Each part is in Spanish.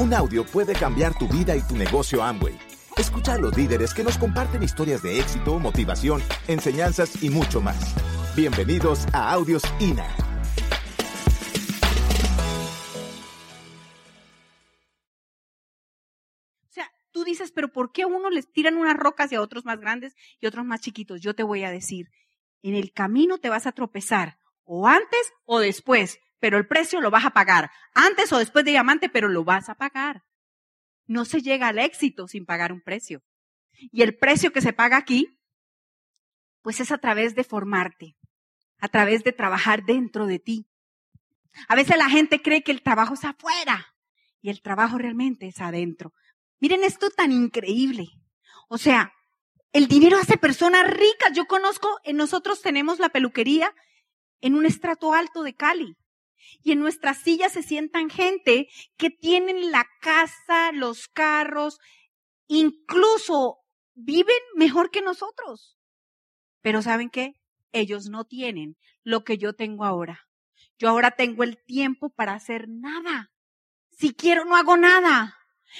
Un audio puede cambiar tu vida y tu negocio Amway. Escucha a los líderes que nos comparten historias de éxito, motivación, enseñanzas y mucho más. Bienvenidos a Audios INA. O sea, tú dices, pero ¿por qué a uno les tiran unas rocas y a otros más grandes y otros más chiquitos? Yo te voy a decir, en el camino te vas a tropezar, o antes o después, pero el precio lo vas a pagar. Antes o después de diamante, pero lo vas a pagar. No se llega al éxito sin pagar un precio. Y el precio que se paga aquí, pues es a través de formarte, a través de trabajar dentro de ti. A veces la gente cree que el trabajo es afuera y el trabajo realmente es adentro. Miren esto tan increíble. O sea, el dinero hace personas ricas. Yo conozco, nosotros tenemos la peluquería en un estrato alto de Cali. Y en nuestras sillas se sientan gente que tienen la casa, los carros, incluso viven mejor que nosotros. Pero ¿saben qué? Ellos no tienen lo que yo tengo ahora. Yo ahora tengo el tiempo para hacer nada. Si quiero, no hago nada.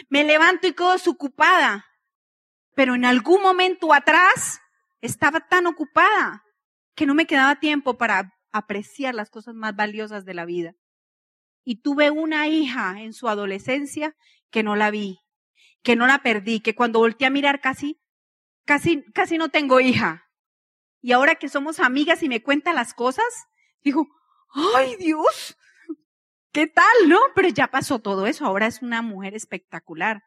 Me levanto y quedo desocupada. Pero en algún momento atrás estaba tan ocupada que no me quedaba tiempo para apreciar las cosas más valiosas de la vida. Y tuve una hija en su adolescencia que no la vi, que no la perdí, que cuando volteé a mirar casi, casi, casi no tengo hija. Y ahora que somos amigas y me cuenta las cosas, digo, ay Dios, ¿qué tal, no? Pero ya pasó todo eso, ahora es una mujer espectacular.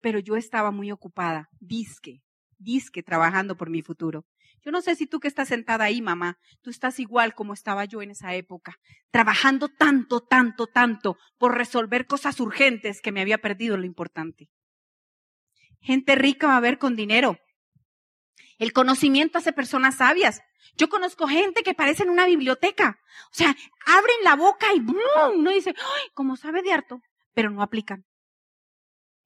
Pero yo estaba muy ocupada, disque, disque, trabajando por mi futuro. Yo no sé si tú que estás sentada ahí, mamá, tú estás igual como estaba yo en esa época, trabajando tanto, tanto, tanto por resolver cosas urgentes que me había perdido lo importante. Gente rica va a ver con dinero. El conocimiento hace personas sabias. Yo conozco gente que parece en una biblioteca. O sea, abren la boca y ¡bum! no dice, ¡ay! Como sabe de harto, pero no aplican.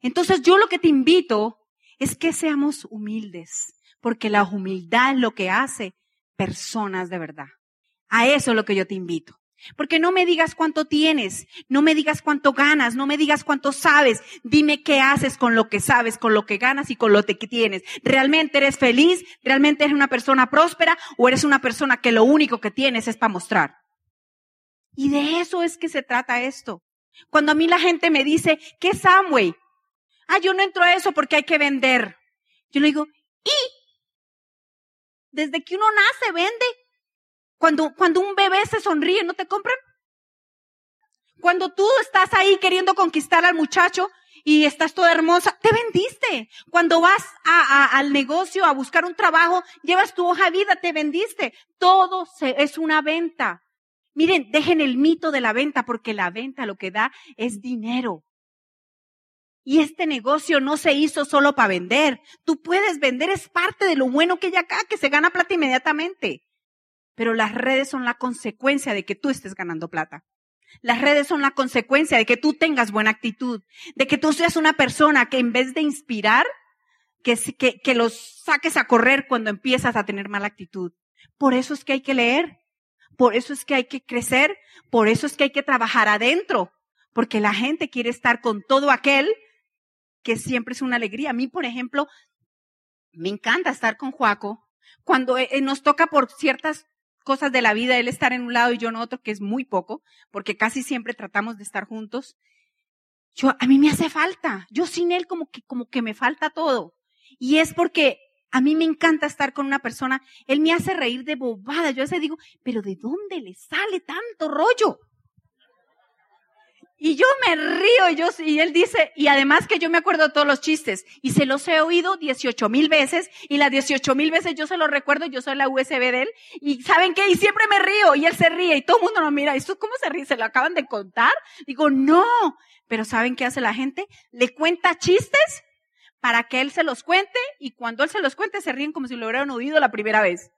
Entonces yo lo que te invito es que seamos humildes, porque la humildad es lo que hace personas de verdad. A eso es lo que yo te invito. Porque no me digas cuánto tienes, no me digas cuánto ganas, no me digas cuánto sabes, dime qué haces con lo que sabes, con lo que ganas y con lo que tienes. ¿Realmente eres feliz? ¿Realmente eres una persona próspera? ¿O eres una persona que lo único que tienes es para mostrar? Y de eso es que se trata esto. Cuando a mí la gente me dice, ¿qué es Amway? Ah, yo no entro a eso porque hay que vender. Yo le digo, ¿y? Desde que uno nace, vende. Cuando, cuando un bebé se sonríe, ¿no te compran? Cuando tú estás ahí queriendo conquistar al muchacho y estás toda hermosa, te vendiste. Cuando vas a, al negocio a buscar un trabajo, llevas tu hoja de vida, te vendiste. Todo es una venta. Miren, dejen el mito de la venta porque la venta lo que da es dinero. Y este negocio no se hizo solo para vender. Tú puedes vender, es parte de lo bueno que hay acá, que se gana plata inmediatamente. Pero las redes son la consecuencia de que tú estés ganando plata. Las redes son la consecuencia de que tú tengas buena actitud, de que tú seas una persona que en vez de inspirar, que, que, que los saques a correr cuando empiezas a tener mala actitud. Por eso es que hay que leer, por eso es que hay que crecer, por eso es que hay que trabajar adentro, porque la gente quiere estar con todo aquel que siempre es una alegría. A mí, por ejemplo, me encanta estar con Juaco. Cuando eh, eh, nos toca por ciertas cosas de la vida, él estar en un lado y yo en otro, que es muy poco, porque casi siempre tratamos de estar juntos. Yo, a mí me hace falta. Yo sin él como que, como que me falta todo. Y es porque a mí me encanta estar con una persona. Él me hace reír de bobada. Yo a veces digo, pero ¿de dónde le sale tanto rollo? Y yo me río y, yo, y él dice, y además que yo me acuerdo todos los chistes y se los he oído 18 mil veces y las 18 mil veces yo se los recuerdo, yo soy la USB de él y ¿saben qué? Y siempre me río y él se ríe y todo el mundo nos mira, ¿y esto cómo se ríe? ¿Se lo acaban de contar? Digo, no, pero ¿saben qué hace la gente? Le cuenta chistes para que él se los cuente y cuando él se los cuente se ríen como si lo hubieran oído la primera vez.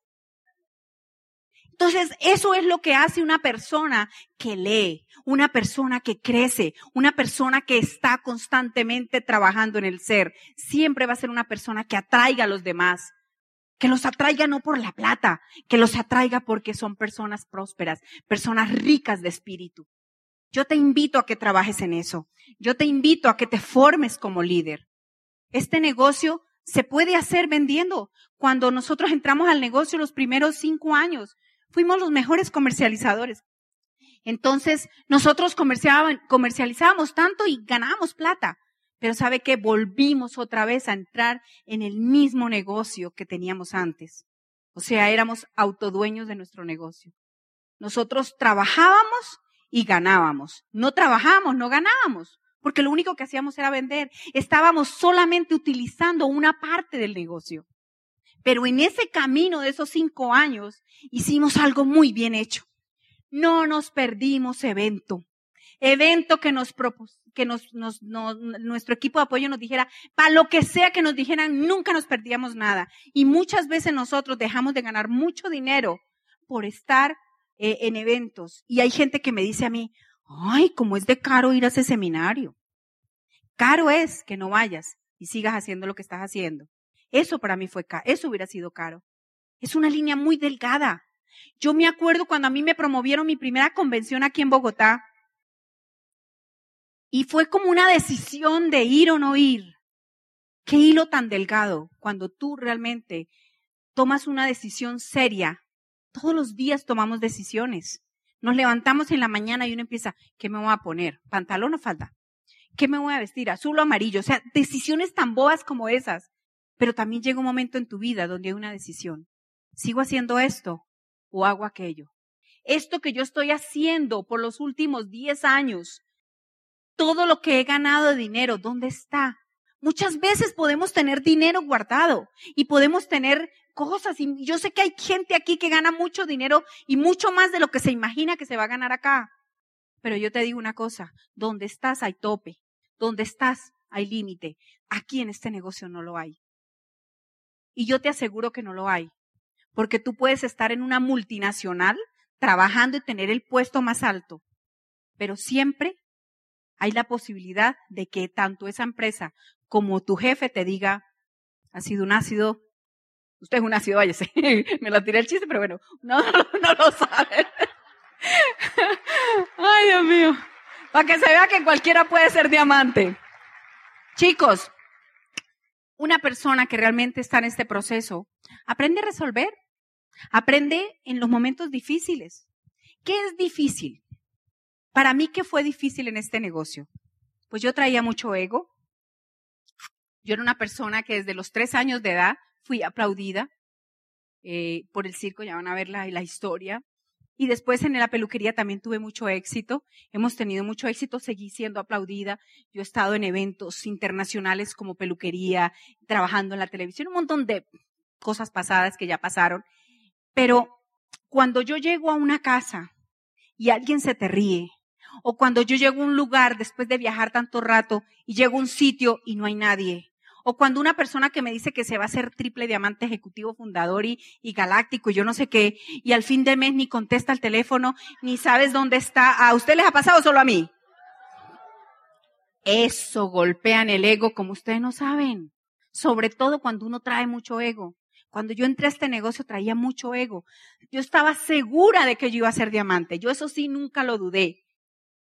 Entonces, eso es lo que hace una persona que lee, una persona que crece, una persona que está constantemente trabajando en el ser. Siempre va a ser una persona que atraiga a los demás, que los atraiga no por la plata, que los atraiga porque son personas prósperas, personas ricas de espíritu. Yo te invito a que trabajes en eso. Yo te invito a que te formes como líder. Este negocio se puede hacer vendiendo. Cuando nosotros entramos al negocio los primeros cinco años, fuimos los mejores comercializadores. Entonces, nosotros comercializábamos tanto y ganábamos plata. Pero sabe que volvimos otra vez a entrar en el mismo negocio que teníamos antes. O sea, éramos autodueños de nuestro negocio. Nosotros trabajábamos y ganábamos. No trabajábamos, no ganábamos, porque lo único que hacíamos era vender. Estábamos solamente utilizando una parte del negocio. Pero en ese camino de esos cinco años hicimos algo muy bien hecho. No nos perdimos evento. Evento que nos que nuestro equipo de apoyo nos dijera, para lo que sea que nos dijeran, nunca nos perdíamos nada. Y muchas veces nosotros dejamos de ganar mucho dinero por estar eh, en eventos. Y hay gente que me dice a mí, ay, cómo es de caro ir a ese seminario. Caro es que no vayas y sigas haciendo lo que estás haciendo. Eso para mí fue caro, eso hubiera sido caro. Es una línea muy delgada. Yo me acuerdo cuando a mí me promovieron mi primera convención aquí en Bogotá. Y fue como una decisión de ir o no ir. Qué hilo tan delgado cuando tú realmente tomas una decisión seria todos los días tomamos decisiones. Nos levantamos en la mañana y uno empieza, ¿qué me voy a poner? ¿Pantalón o falda? ¿Qué me voy a vestir? ¿Azul o amarillo? O sea, decisiones tan bobas como esas. Pero también llega un momento en tu vida donde hay una decisión. ¿Sigo haciendo esto o hago aquello? Esto que yo estoy haciendo por los últimos 10 años, todo lo que he ganado de dinero, ¿dónde está? Muchas veces podemos tener dinero guardado y podemos tener cosas. Y yo sé que hay gente aquí que gana mucho dinero y mucho más de lo que se imagina que se va a ganar acá. Pero yo te digo una cosa, donde estás hay tope, donde estás hay límite. Aquí en este negocio no lo hay. Y yo te aseguro que no lo hay. Porque tú puedes estar en una multinacional trabajando y tener el puesto más alto. Pero siempre hay la posibilidad de que tanto esa empresa como tu jefe te diga, ha sido un ácido, usted es un ácido, váyase, me lo tiré el chiste, pero bueno, no, no, lo sabe. Ay, Dios mío, para que se vea que cualquiera puede ser diamante. Chicos, una persona que realmente está en este proceso aprende a resolver, aprende en los momentos difíciles. ¿Qué es difícil? Para mí, ¿qué fue difícil en este negocio? Pues yo traía mucho ego, yo era una persona que desde los tres años de edad fui aplaudida eh, por el circo, ya van a ver la, la historia. Y después en la peluquería también tuve mucho éxito. Hemos tenido mucho éxito, seguí siendo aplaudida. Yo he estado en eventos internacionales como peluquería, trabajando en la televisión, un montón de cosas pasadas que ya pasaron. Pero cuando yo llego a una casa y alguien se te ríe, o cuando yo llego a un lugar después de viajar tanto rato y llego a un sitio y no hay nadie, o cuando una persona que me dice que se va a hacer triple diamante ejecutivo fundador y, galáctico y yo no sé qué, y al fin de mes ni contesta el teléfono, ni sabes dónde está. ¿A usted les ha pasado solo a mí? Eso golpean el ego como ustedes no saben. Sobre todo cuando uno trae mucho ego. Cuando yo entré a este negocio traía mucho ego. Yo estaba segura de que yo iba a ser diamante. Yo eso sí nunca lo dudé.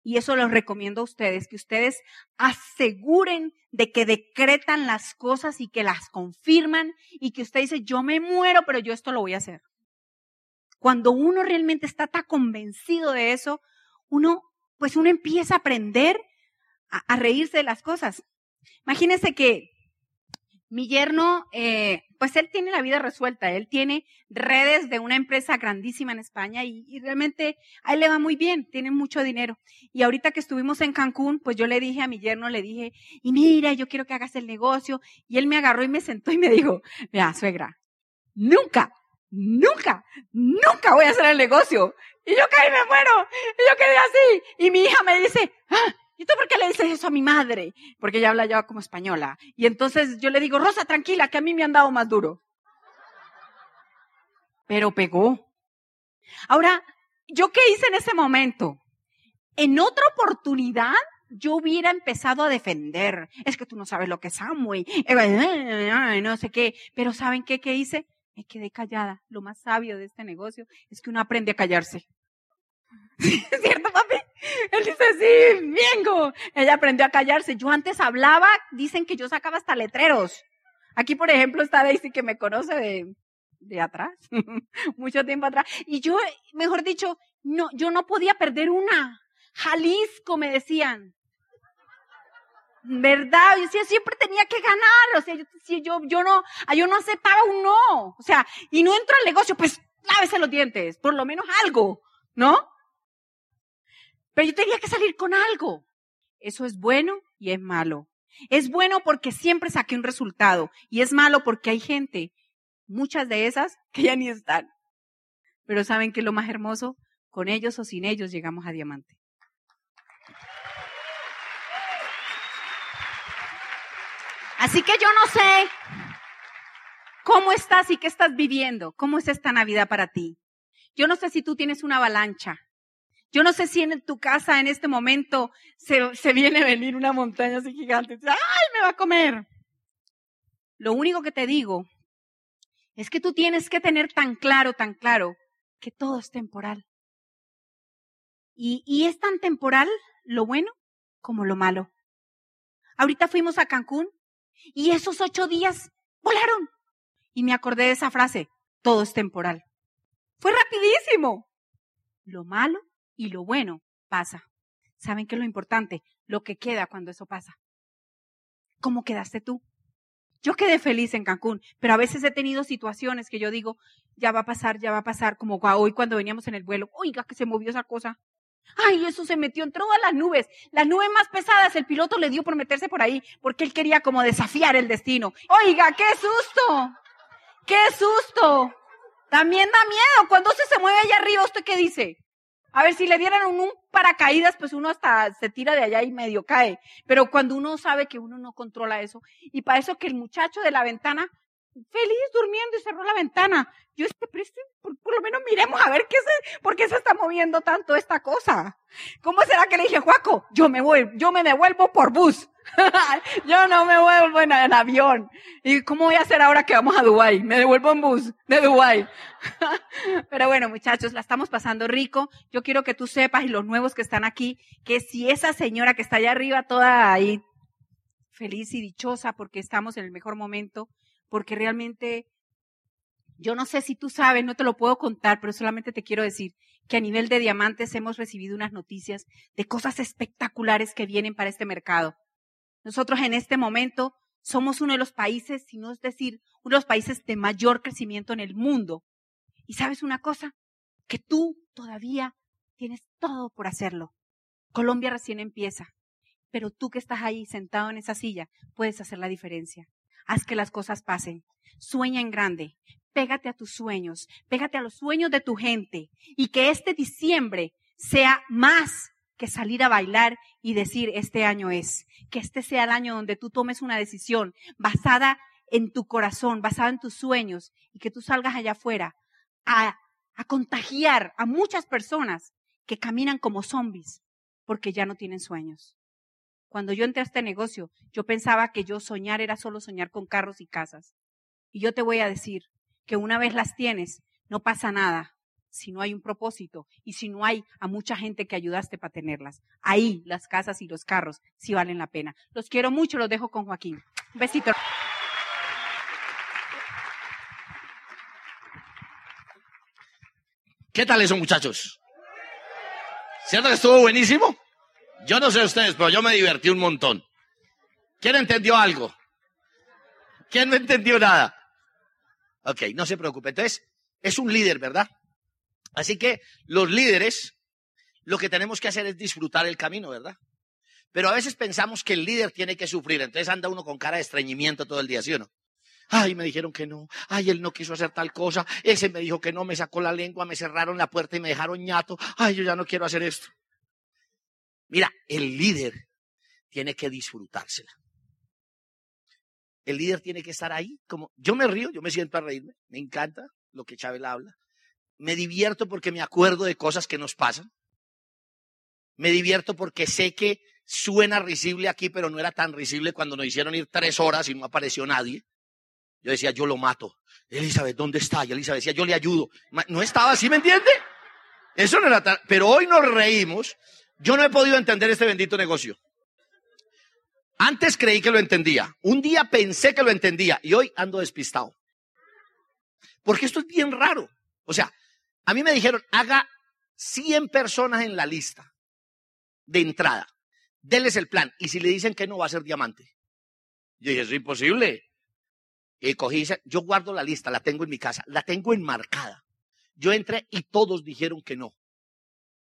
Y eso los recomiendo a ustedes, que ustedes aseguren de que decretan las cosas y que las confirman y que usted dice, yo me muero, pero yo esto lo voy a hacer. Cuando uno realmente está tan convencido de eso, uno, pues uno empieza a aprender a, a reírse de las cosas. Imagínense que mi yerno, eh, pues él tiene la vida resuelta, él tiene redes de una empresa grandísima en España y, realmente a él le va muy bien, tiene mucho dinero. Y ahorita que estuvimos en Cancún, pues yo le dije a mi yerno, le dije, y mira, yo quiero que hagas el negocio. Y él me agarró y me sentó y me dijo, mira, suegra, nunca, nunca, nunca voy a hacer el negocio. Y yo caí, me muero. Y yo quedé así. Y mi hija me dice, ah, ¿Y tú por qué le dices eso a mi madre? Porque ella habla ya como española. Y entonces yo le digo, Rosa, tranquila, que a mí me han dado más duro. Pero pegó. Ahora, ¿yo qué hice en ese momento? En otra oportunidad, yo hubiera empezado a defender. Es que tú no sabes lo que es Amway. No sé qué. Pero ¿saben qué, qué hice? Me quedé callada. Lo más sabio de este negocio es que uno aprende a callarse. ¿Cierto, papi? Él dice sí, vengo. Ella aprendió a callarse. Yo antes hablaba, dicen que yo sacaba hasta letreros. Aquí, por ejemplo, está Daisy que me conoce de, de atrás, mucho tiempo atrás. Y yo, mejor dicho, no, yo no podía perder una. Jalisco, me decían. ¿Verdad? Yo decía, siempre tenía que ganar. O sea, yo, yo, yo no, yo no aceptaba un no. O sea, y no entro al negocio, pues lávese los dientes, por lo menos algo, ¿no? Pero yo tenía que salir con algo. Eso es bueno y es malo. Es bueno porque siempre saqué un resultado y es malo porque hay gente, muchas de esas, que ya ni están. Pero ¿saben qué es lo más hermoso? Con ellos o sin ellos llegamos a diamante. Así que yo no sé cómo estás y qué estás viviendo, cómo es esta Navidad para ti. Yo no sé si tú tienes una avalancha, yo no sé si en tu casa en este momento se, viene a venir una montaña así gigante. ¡Ay, me va a comer! Lo único que te digo es que tú tienes que tener tan claro, tan claro, que todo es temporal. Y, y es tan temporal lo bueno como lo malo. Ahorita fuimos a Cancún y esos ocho días volaron. Y me acordé de esa frase, todo es temporal. Fue rapidísimo. Lo malo y lo bueno pasa. ¿Saben qué es lo importante? Lo que queda cuando eso pasa. ¿Cómo quedaste tú? Yo quedé feliz en Cancún, pero a veces he tenido situaciones que yo digo, ya va a pasar, ya va a pasar, como hoy cuando veníamos en el vuelo, oiga que se movió esa cosa. Ay, eso se metió en todas las nubes. Las nubes más pesadas el piloto le dio por meterse por ahí porque él quería como desafiar el destino. Oiga, qué susto. Qué susto. También da miedo. Cuando se, se mueve allá arriba, ¿usted qué dice? A ver, si le dieran un, paracaídas, pues uno hasta se tira de allá y medio cae. Pero cuando uno sabe que uno no controla eso, y para eso que el muchacho de la ventana, feliz durmiendo y cerró la ventana. Yo este preste, por, lo menos miremos a ver qué se, por qué se está moviendo tanto esta cosa. ¿Cómo será que le dije, Juaco, yo me voy, yo me devuelvo por bus? yo no me vuelvo en, avión. ¿Y cómo voy a hacer ahora que vamos a Dubai? Me devuelvo en bus de Dubai. Pero bueno, muchachos, la estamos pasando rico. Yo quiero que tú sepas y los nuevos que están aquí, que si esa señora que está allá arriba toda ahí feliz y dichosa porque estamos en el mejor momento, porque realmente yo no sé si tú sabes, no te lo puedo contar, pero solamente te quiero decir que a nivel de diamantes hemos recibido unas noticias de cosas espectaculares que vienen para este mercado. Nosotros en este momento somos uno de los países, si no es decir, uno de los países de mayor crecimiento en el mundo. Y sabes una cosa, que tú todavía tienes todo por hacerlo. Colombia recién empieza, pero tú que estás ahí sentado en esa silla puedes hacer la diferencia. Haz que las cosas pasen. Sueña en grande. Pégate a tus sueños. Pégate a los sueños de tu gente. Y que este diciembre sea más que salir a bailar y decir este año es, que este sea el año donde tú tomes una decisión basada en tu corazón, basada en tus sueños y que tú salgas allá afuera a, a contagiar a muchas personas que caminan como zombies porque ya no tienen sueños. Cuando yo entré a este negocio, yo pensaba que yo soñar era solo soñar con carros y casas. Y yo te voy a decir que una vez las tienes, no pasa nada, si no hay un propósito y si no hay a mucha gente que ayudaste para tenerlas. Ahí las casas y los carros sí valen la pena. Los quiero mucho, los dejo con Joaquín. Un besito. ¿Qué tal eso, muchachos? ¿Cierto que estuvo buenísimo? Yo no sé ustedes, pero yo me divertí un montón. ¿Quién entendió algo? ¿Quién no entendió nada? Ok, no se preocupe. Entonces, es un líder, ¿verdad? Así que los líderes, lo que tenemos que hacer es disfrutar el camino, ¿verdad? Pero a veces pensamos que el líder tiene que sufrir, entonces anda uno con cara de estreñimiento todo el día, ¿sí o no? Ay, me dijeron que no. Ay, él no quiso hacer tal cosa. Ese me dijo que no, me sacó la lengua, me cerraron la puerta y me dejaron ñato. Ay, yo ya no quiero hacer esto. Mira, el líder tiene que disfrutársela. El líder tiene que estar ahí, como yo me río, yo me siento a reírme, me encanta lo que Chávez habla, me divierto porque me acuerdo de cosas que nos pasan. Me divierto porque sé que suena risible aquí, pero no era tan risible cuando nos hicieron ir tres horas y no apareció nadie. Yo decía, yo lo mato. Elizabeth, ¿dónde está? Y Elizabeth decía, yo le ayudo. No estaba así, ¿me entiende? Eso no era tan... Pero hoy nos reímos Yo no he podido entender este bendito negocio. Antes creí que lo entendía. Un día pensé que lo entendía y hoy ando despistado. Porque esto es bien raro. O sea, a mí me dijeron, haga 100 personas en la lista de entrada. Denles el plan. Y si le dicen que no, va a ser diamante. Yo dije, es imposible. Y cogí, yo guardo la lista, la tengo en mi casa, la tengo enmarcada. Yo entré y todos dijeron que no.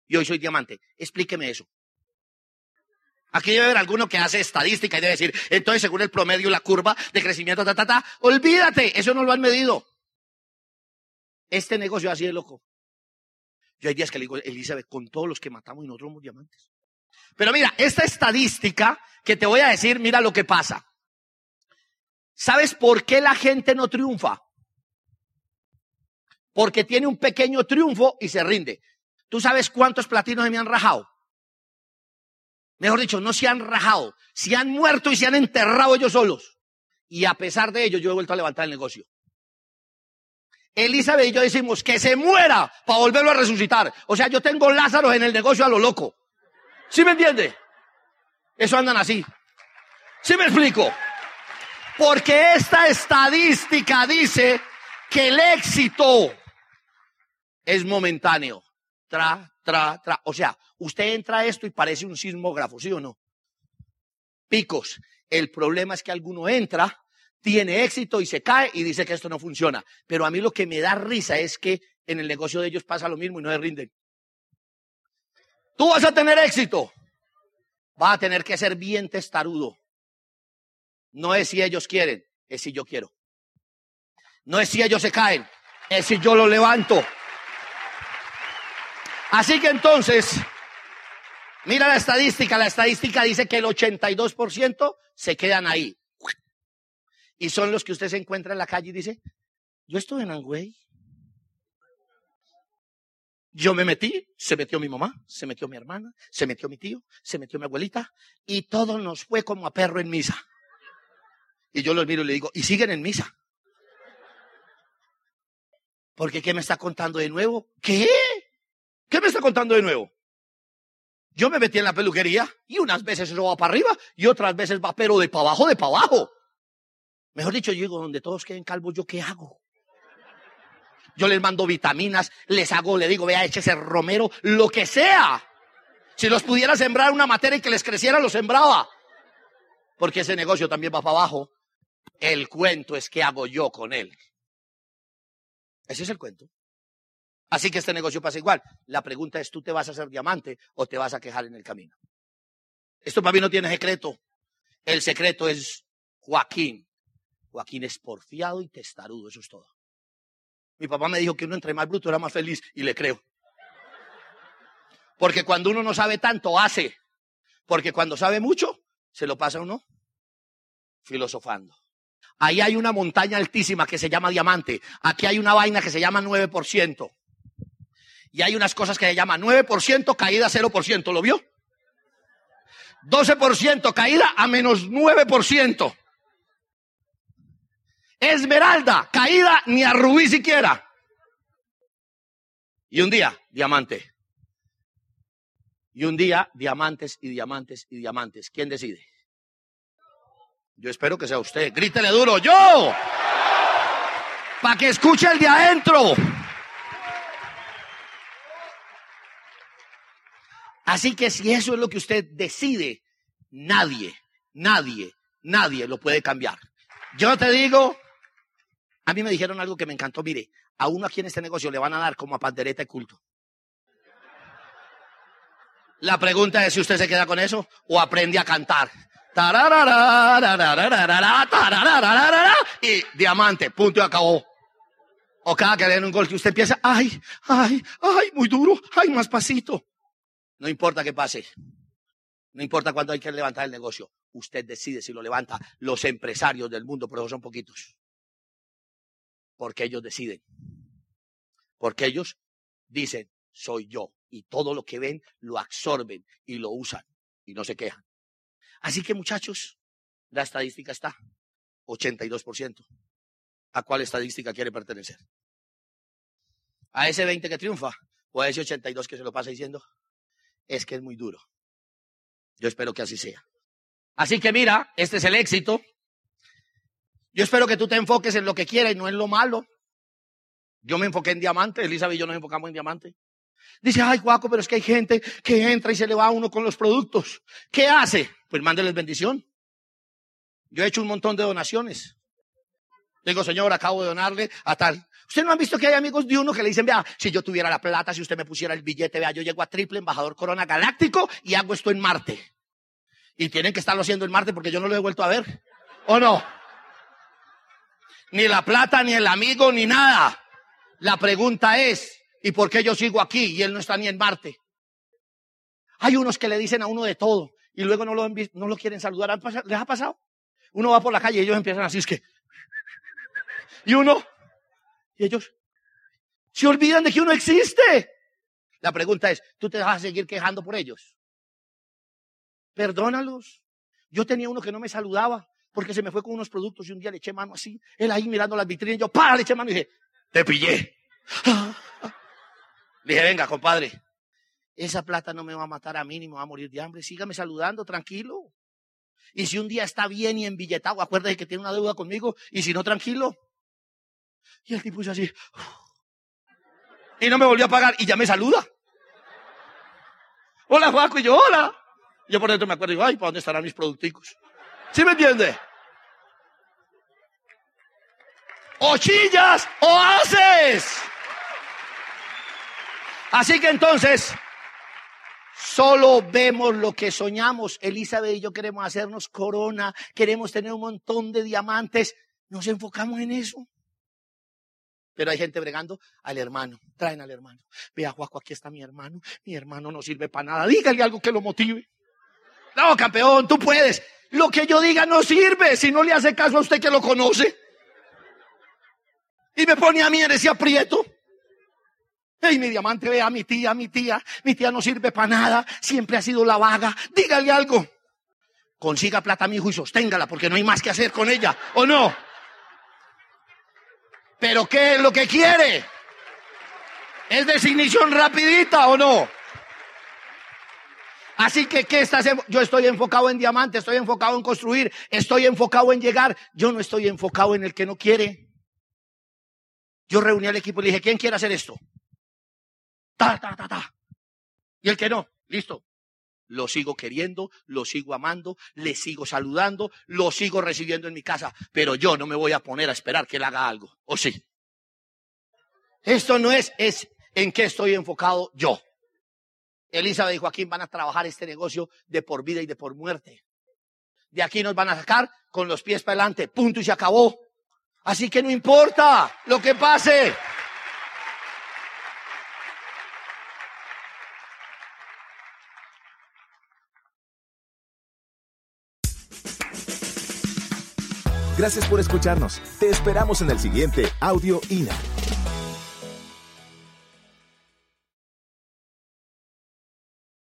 Y hoy soy diamante. Explíqueme eso. Aquí debe haber alguno que hace estadística y debe decir, entonces según el promedio, la curva de crecimiento, ta, ta, ta, olvídate, eso no lo han medido. Este negocio así de loco. Yo hay días que le digo, Elizabeth, con todos los que matamos y nosotros somos diamantes. Pero mira, esta estadística que te voy a decir, mira lo que pasa. ¿Sabes por qué la gente no triunfa? Porque tiene un pequeño triunfo y se rinde. ¿Tú sabes cuántos platinos se me han rajado? Mejor dicho, no se han rajado, se han muerto y se han enterrado ellos solos. Y a pesar de ello, yo he vuelto a levantar el negocio. Elizabeth y yo decimos que se muera para volverlo a resucitar. O sea, yo tengo Lázaro en el negocio a lo loco. ¿Sí me entiende? Eso andan así. ¿Sí me explico? Porque esta estadística dice que el éxito es momentáneo. Tra, tra, tra. O sea, usted entra a esto y parece un sismógrafo, ¿sí o no? Picos. El problema es que alguno entra, tiene éxito y se cae y dice que esto no funciona. Pero a mí lo que me da risa es que en el negocio de ellos pasa lo mismo y no se rinden. Tú vas a tener éxito. Va a tener que ser bien testarudo. No es si ellos quieren, es si yo quiero. No es si ellos se caen, es si yo lo levanto. Así que entonces, mira la estadística. La estadística dice que el 82% se quedan ahí. Y son los que usted se encuentra en la calle y dice, yo estuve en Angüey. Yo me metí, se metió mi mamá, se metió mi hermana, se metió mi tío, se metió mi abuelita, y todo nos fue como a perro en misa. Y yo los miro y le digo, ¿y siguen en misa? Porque ¿qué me está contando de nuevo? ¿Qué? ¿Qué me está contando de nuevo? Yo me metí en la peluquería y unas veces eso va para arriba y otras veces va pero de para abajo, de para abajo. Mejor dicho, yo digo, donde todos queden calvos, ¿yo qué hago? Yo les mando vitaminas, les hago, le digo, vea, échese romero, lo que sea. Si los pudiera sembrar una materia y que les creciera, lo sembraba. Porque ese negocio también va para abajo. El cuento es qué hago yo con él. Ese es el cuento. Así que este negocio pasa igual. La pregunta es, ¿tú te vas a hacer diamante o te vas a quejar en el camino? Esto para mí no tiene secreto. El secreto es Joaquín. Joaquín es porfiado y testarudo, eso es todo. Mi papá me dijo que uno entre más bruto era más feliz y le creo. Porque cuando uno no sabe tanto, hace. Porque cuando sabe mucho, se lo pasa a uno filosofando. Ahí hay una montaña altísima que se llama diamante. Aquí hay una vaina que se llama 9%. Y hay unas cosas que se llaman 9% caída 0%. ¿Lo vio? 12% caída a menos 9%. Esmeralda, caída ni a rubí siquiera. Y un día, diamante. Y un día, diamantes y diamantes y diamantes. ¿Quién decide? Yo espero que sea usted. Grítele duro, yo. Para que escuche el de adentro. Así que si eso es lo que usted decide, nadie, nadie, nadie lo puede cambiar. Yo te digo, a mí me dijeron algo que me encantó. Mire, a uno aquí en este negocio le van a dar como a pandereta de culto. La pregunta es si usted se queda con eso o aprende a cantar. Y diamante, punto y acabó. O cada que den un gol que usted empieza, ay, ay, ay, muy duro, ay, más pasito. No importa qué pase. No importa cuándo hay que levantar el negocio. Usted decide si lo levanta. Los empresarios del mundo, pero son poquitos. Porque ellos deciden. Porque ellos dicen, soy yo. Y todo lo que ven lo absorben y lo usan. Y no se quejan. Así que muchachos, la estadística está 82%. ¿A cuál estadística quiere pertenecer? ¿A ese 20 que triunfa? ¿O a ese 82 que se lo pasa diciendo? es que es muy duro. Yo espero que así sea. Así que mira, este es el éxito. Yo espero que tú te enfoques en lo que quieras y no en lo malo. Yo me enfoqué en diamante, Elizabeth y yo nos enfocamos en diamante. Dice, ay, guaco, pero es que hay gente que entra y se le va a uno con los productos. ¿Qué hace? Pues mándeles bendición. Yo he hecho un montón de donaciones. Digo, señor, acabo de donarle a tal. ¿Usted no ha visto que hay amigos de uno que le dicen, vea, si yo tuviera la plata, si usted me pusiera el billete, vea, yo llego a triple embajador Corona Galáctico y hago esto en Marte? Y tienen que estarlo haciendo en Marte porque yo no lo he vuelto a ver. ¿O no? Ni la plata, ni el amigo, ni nada. La pregunta es, ¿y por qué yo sigo aquí y él no está ni en Marte? Hay unos que le dicen a uno de todo y luego no lo, no lo quieren saludar. ¿Les ha pasado? Uno va por la calle y ellos empiezan así, es que... Y uno, y ellos se olvidan de que uno existe. La pregunta es, ¿tú te vas a seguir quejando por ellos? Perdónalos. Yo tenía uno que no me saludaba porque se me fue con unos productos y un día le eché mano así. Él ahí mirando las vitrinas, yo, para, le eché mano y dije, te pillé. Le dije, venga, compadre, esa plata no me va a matar a mí ni me va a morir de hambre. Sígame saludando, tranquilo. Y si un día está bien y enbilletado, acuérdate que tiene una deuda conmigo. Y si no, tranquilo. Y el tipo hizo así. Y no me volvió a pagar y ya me saluda. Hola, Juaco. Y yo, hola. Yo por dentro me acuerdo y digo, ay, ¿para dónde estarán mis producticos? ¿Sí me entiende? O chillas o haces. Así que entonces, Solo vemos lo que soñamos. Elizabeth y yo queremos hacernos corona, queremos tener un montón de diamantes. Nos enfocamos en eso. Pero hay gente bregando al hermano. Traen al hermano. Vea, Juaco, aquí está mi hermano. Mi hermano no sirve para nada. Dígale algo que lo motive. No, campeón, tú puedes. Lo que yo diga no sirve si no le hace caso a usted que lo conoce. Y me pone a mí en ese aprieto. Ey, mi diamante, vea a mi tía, mi tía. Mi tía no sirve para nada. Siempre ha sido la vaga. Dígale algo. Consiga plata, mi hijo, y sosténgala, porque no hay más que hacer con ella. ¿O no? Pero ¿qué es lo que quiere? ¿Es definición rapidita o no? Así que, ¿qué estás? Yo estoy enfocado en diamante, estoy enfocado en construir, estoy enfocado en llegar. Yo no estoy enfocado en el que no quiere. Yo reuní al equipo y le dije, ¿quién quiere hacer esto? Ta, ta, ta, ta. Y el que no, listo. Lo sigo queriendo, lo sigo amando, le sigo saludando, lo sigo recibiendo en mi casa, pero yo no me voy a poner a esperar que él haga algo. ¿O sí? Esto no es, es en qué estoy enfocado yo. Elizabeth y Joaquín van a trabajar este negocio de por vida y de por muerte. De aquí nos van a sacar con los pies para adelante, punto y se acabó. Así que no importa lo que pase. Gracias por escucharnos. Te esperamos en el siguiente Audio INA.